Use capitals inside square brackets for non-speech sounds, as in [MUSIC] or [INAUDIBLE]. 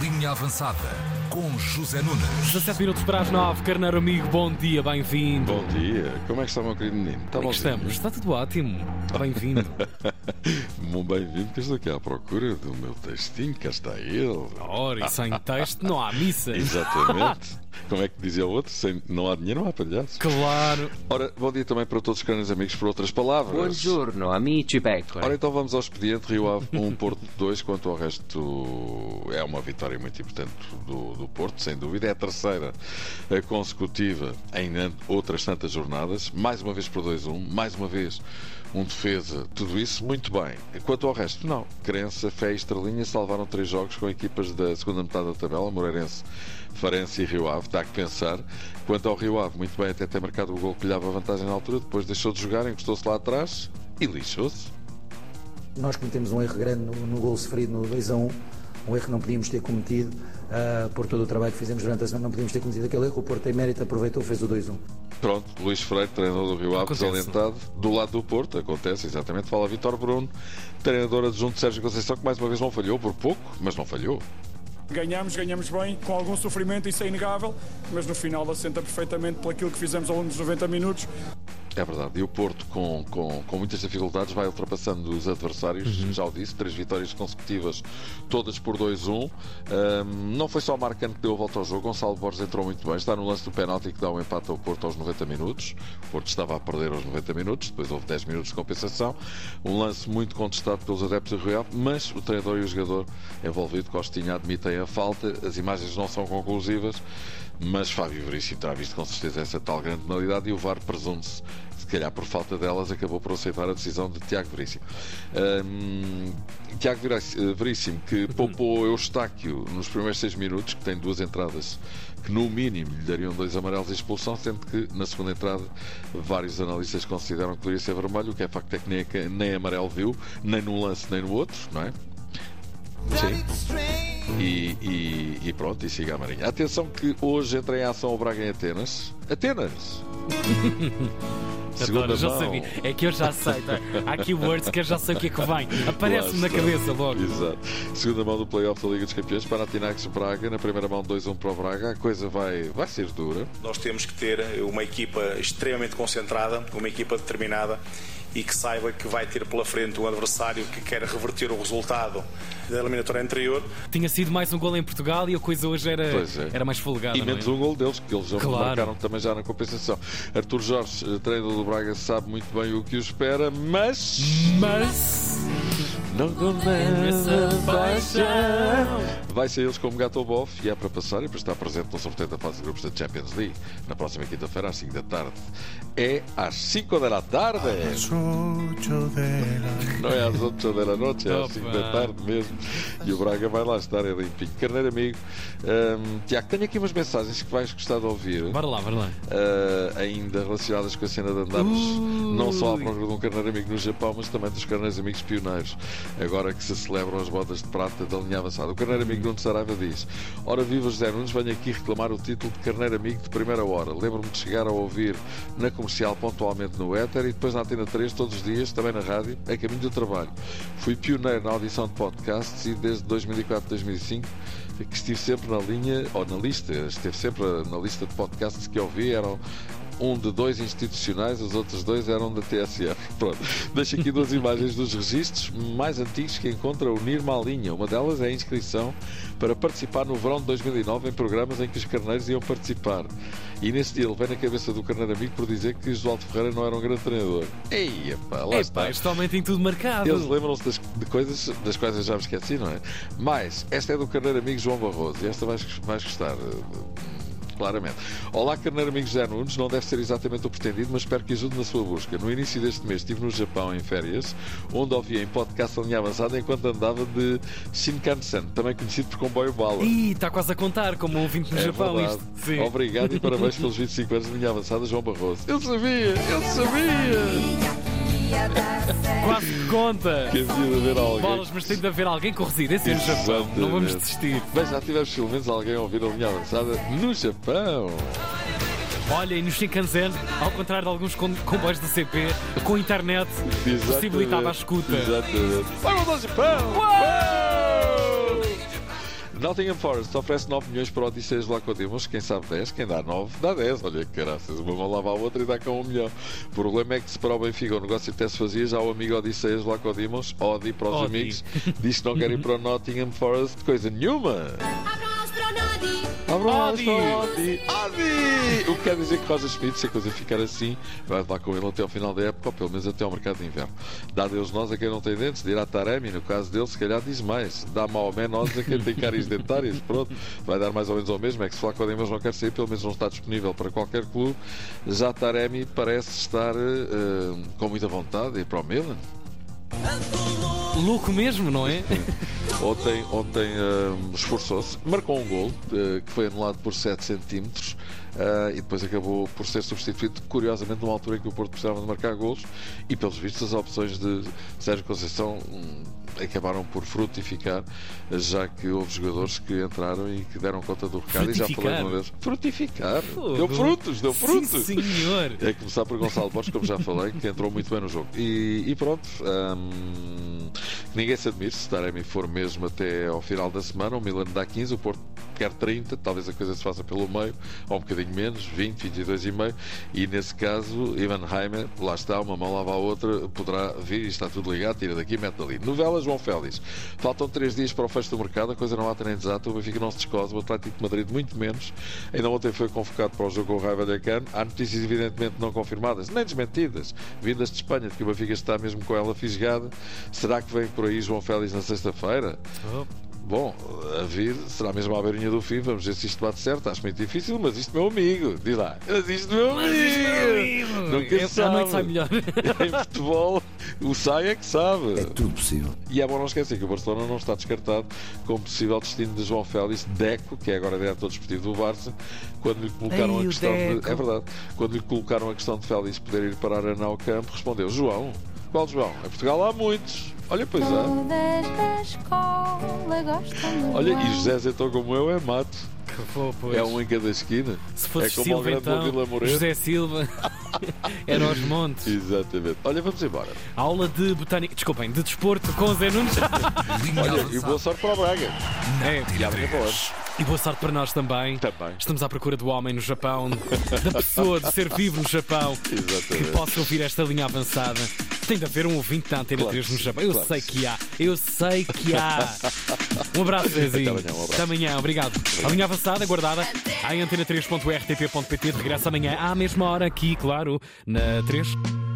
Linha Avançada com José Nunes. 17 minutos para as 9. Carneiro amigo, bom dia, bem-vindo. Bom dia, como é que está, meu querido menino? Está Como é que estamos? Está tudo ótimo. Bem-vindo. [LAUGHS] Muito bem-vindo, que estou aqui à procura do meu textinho, cá está ele. Ora, e sem texto não há missa. [LAUGHS] Exatamente. como é que dizia o outro? Sem, não há dinheiro, não há palhaço. Claro. Ora, bom dia também para todos os caros amigos, por outras palavras. Buongiorno, amici Beckler. Ora, então vamos ao expediente Rio Ave 1, Porto 2. Quanto ao resto, é uma vitória muito importante do, do Porto, sem dúvida. É a terceira eh, consecutiva em outras tantas jornadas. Mais uma vez por 2-1, mais uma vez um defesa, tudo isso muito bem. Quanto ao resto, não. Crença, fé e estrelinha salvaram três jogos com equipas da segunda metade da tabela, Moreirense, Farense e Rio Ave. Dá que pensar. Quanto ao Rio Ave, muito bem até ter marcado o gol que lhe dava vantagem na altura, depois deixou de jogar, encostou-se lá atrás e lixou-se. Nós cometemos um erro grande no, no gol sofrido no 2 a 1, um erro que não podíamos ter cometido ah, por todo o trabalho que fizemos durante a semana, não podíamos ter cometido aquele erro. O Porto tem mérito, aproveitou, fez o 2 a 1. Pronto, Luís Freire, treinador do Rio Ave, desalentado, do lado do Porto, acontece exatamente. Fala Vitor Bruno, treinador adjunto de Sérgio Conceição, que mais uma vez não falhou, por pouco, mas não falhou. Ganhamos, ganhamos bem, com algum sofrimento, isso é inegável, mas no final assenta perfeitamente por aquilo que fizemos ao longo dos 90 minutos. É verdade. E o Porto, com, com, com muitas dificuldades, vai ultrapassando os adversários. Já o disse, três vitórias consecutivas, todas por 2-1. Ahm, não foi só o Marcano que deu a volta ao jogo. Gonçalo Borges entrou muito bem. Está no lance do penalti que dá um empate ao Porto aos 90 minutos. O Porto estava a perder aos 90 minutos, depois houve 10 minutos de compensação. Um lance muito contestado pelos adeptos do Ave, mas o treinador e o jogador envolvido, Costinha, admitem a falta. As imagens não são conclusivas, mas Fábio Veríssimo terá visto com certeza essa tal grande penalidade e o VAR presume-se se calhar por falta delas, acabou por aceitar a decisão de Tiago Veríssimo. Hum, Tiago Veríssimo, eh, Veríssimo, que [CLEARS THROAT] poupou Eustáquio nos primeiros seis minutos, que tem duas entradas que no mínimo lhe dariam dois amarelos de expulsão, sendo que na segunda entrada vários analistas consideram que poderia ser vermelho, o que é facto é que nem, nem amarelo viu, nem num lance nem no outro, não é? Sim. E, e- e pronto, e siga a Marinha. Atenção que hoje entra em ação o Braga em Atenas. Atenas! [LAUGHS] Segunda Adoro, já mão. sabia. É que eu já sei. tá? Há keywords que eu já sei o que é que vem. Aparece-me na cabeça logo. Exato. Segunda mão do playoff da Liga dos Campeões, Panathinaikos Braga, na primeira mão 2-1 para o Braga, a coisa vai, vai ser dura. Nós temos que ter uma equipa extremamente concentrada, uma equipa determinada e que saiba que vai ter pela frente um adversário que quer reverter o resultado da eliminatória anterior. Tinha sido mais um gol em Portugal e a coisa hoje era, é. era mais folgada. E não é? menos um gol deles, que eles já Claro. marcaram também já na compensação. Artur Jorge, eh, treinador do Braga, sabe muito bem o que o espera, mas Mas. não começa paixão. Vai ser eles como gato ao bofe e é para passar e para estar presente no sorteio da fase de grupos da Champions League na próxima quinta-feira às 5 da tarde. É às 5 da tarde! Não é às 8 da noite, é às 5 da tarde mesmo. E o Braga vai lá estar, é limpinho. Carneiro amigo, hum, Tiago, tenho aqui umas mensagens que vais gostar de ouvir. Bora lá, bora lá. Uh, ainda relacionadas com a cena de andarmos Ui. não só à procura de um carneiro amigo no Japão, mas também dos carneiros amigos pioneiros, agora que se celebram as bodas de prata da linha avançada. O carneiro amigo Nuno Saraiva diz: Ora viva José Nunes, venho aqui reclamar o título de carneiro amigo de primeira hora. Lembro-me de chegar a ouvir na comercial pontualmente no éter e depois na Antena 3 todos os dias, também na rádio, a caminho do trabalho. Fui pioneiro na audição de podcasts e desde 2004, 2005 que estive sempre na linha, ou na lista, esteve sempre na lista de podcasts que ouvi, eram um de dois institucionais, os outros dois eram da TSF. [LAUGHS] Pronto. Deixo aqui duas imagens dos registros mais antigos que encontra unir-me à linha. Uma delas é a inscrição para participar no verão de 2009 em programas em que os carneiros iam participar. E nesse dia ele vem na cabeça do carneiro amigo por dizer que Josualdo Ferreira não era um grande treinador. Ei, epá, lá está. Epá, este homem tem tudo marcado. Eles lembram-se das, de coisas das quais eu já me esqueci, não é? Mas esta é do carneiro amigo João Barroso e esta vais, vais gostar. Claramente. Olá, carneiro amigo José Nunes. Não deve ser exatamente o pretendido, mas espero que ajude na sua busca. No início deste mês estive no Japão em férias, onde ouvi em podcast a linha avançada enquanto andava de Shinkansen, também conhecido por comboio bala. Ih, está quase a contar como ouvinte no É Japão verdade. isto. Sim. Obrigado e parabéns [LAUGHS] pelos 25 anos de linha avançada, João Barroso. Eu sabia, eu sabia Quase que conta. que havia de haver alguém. Bolas, mas tem de haver alguém com residência no Japão. Não vamos Exatamente. desistir. Bem, já tivemos pelo menos alguém a ouvir a linha avançada no Japão. Olha, e no Shinkansen, ao contrário de alguns com- comboios do CP, com internet, possibilitava a escuta. Exatamente. Vamos ao Japão! Nottingham Forest oferece 9 milhões para Odisseias Lacodimos. Quem sabe 10, quem dá 9, dá 10. Olha que caraças, uma mão lava a outra e dá com um milhão. O problema é que se para o Benfica o negócio até se fazia, já o amigo Odisseias Lacodimos, Odi para os Odi. amigos, diz que não quer [LAUGHS] ir para o Nottingham Forest, coisa nenhuma. Abraço, Odi. Odi! Odi! O que quer dizer que Roger Schmidt, se a coisa ficar assim, vai levar com ele até ao final da época, ou pelo menos até ao mercado de inverno. Dá Deus nós a quem não tem dentes, dirá Taremi, no caso dele, se calhar diz mais. Dá Maomé nós a quem tem cáries dentárias. Pronto, vai dar mais ou menos ao mesmo. É que se Flaco Dimas não quer sair, pelo menos não está disponível para qualquer clube. Já Taremi parece estar eh, com muita vontade de ir para o Milan. Louco mesmo, não é? [LAUGHS] Ontem, ontem hum, esforçou-se, marcou um gol eh, que foi anulado por 7 centímetros eh, e depois acabou por ser substituído, curiosamente, numa altura em que o Porto precisava de marcar golos e, pelos vistos, as opções de Sérgio Conceição hum, acabaram por frutificar, já que houve jogadores que entraram e que deram conta do recado e já falei uma vez. Frutificar! Fogo. Deu frutos, deu frutos! Sim, senhor. É começar por Gonçalo Borges, como já falei, que entrou muito bem no jogo. E, e pronto, hum, ninguém se admire se Taremi for mesmo até ao final da semana. O Milan dá 15, o Porto quer 30, talvez a coisa se faça pelo meio, ou um bocadinho menos, 20, 22 e meio. E nesse caso, Ivan Heimer, lá está, uma mão lava a outra, poderá vir e está tudo ligado, tira daqui, mete dali. Novela João Félix. Faltam 3 dias para o fecho do mercado, a coisa não há nem exata, o Benfica não se descosa, o Atlético de Madrid muito menos. Ainda ontem foi convocado para o jogo com o Raio Vallecano. Há notícias evidentemente não confirmadas, nem desmentidas, vindas de Espanha, de que o Benfica está mesmo com ela fisgada. Será que vem por aí João Félix na sexta-feira? Oh. Bom, a vir será mesmo à beirinha do fim, vamos ver se isto bate certo. Acho muito difícil, mas isto meu amigo, diz lá. Mas isto meu amigo! Nunca É, se à noite sabe. sai melhor. [LAUGHS] em futebol, o sai é que sabe. É tudo possível. E é bom não esquecer que o Barcelona não está descartado como possível destino de João Félix, Deco, que é agora diretor desportivo do Barça, quando lhe colocaram Ei, a questão Deco. de. É verdade. Quando lhe colocaram a questão de Félix poder ir parar a Nau Campo, respondeu: João, qual João? Em Portugal há muitos. Olha, pois há. Todas da escola gostam do Olha, e. José Zé como eu é mato. Pô, pois. É um em cada esquina. Se fosse é como Silva, o grande então, Vila Moreira. José Silva, [LAUGHS] era aos montes. Exatamente. Olha, vamos embora. Aula de botânica, desculpem, de desporto com o Zé Nunes. [LAUGHS] Olha, e boa sorte para o Braga. É, E amanhã para hoje. e boa sorte para nós também. Também. Estamos à procura do homem no Japão, da pessoa de ser vivo no Japão, que Exatamente. possa ouvir esta linha avançada. Tem de haver um ouvinte da Antena Claro 3 que no Japão. Eu claro sei que há, eu sei que há. [LAUGHS] Um abraço, Zezinho. amanhã, um abraço. Até amanhã, obrigado. A linha avançada, guardada em antena3.rtp.pt. De regresso amanhã à mesma hora, aqui, claro, na 3.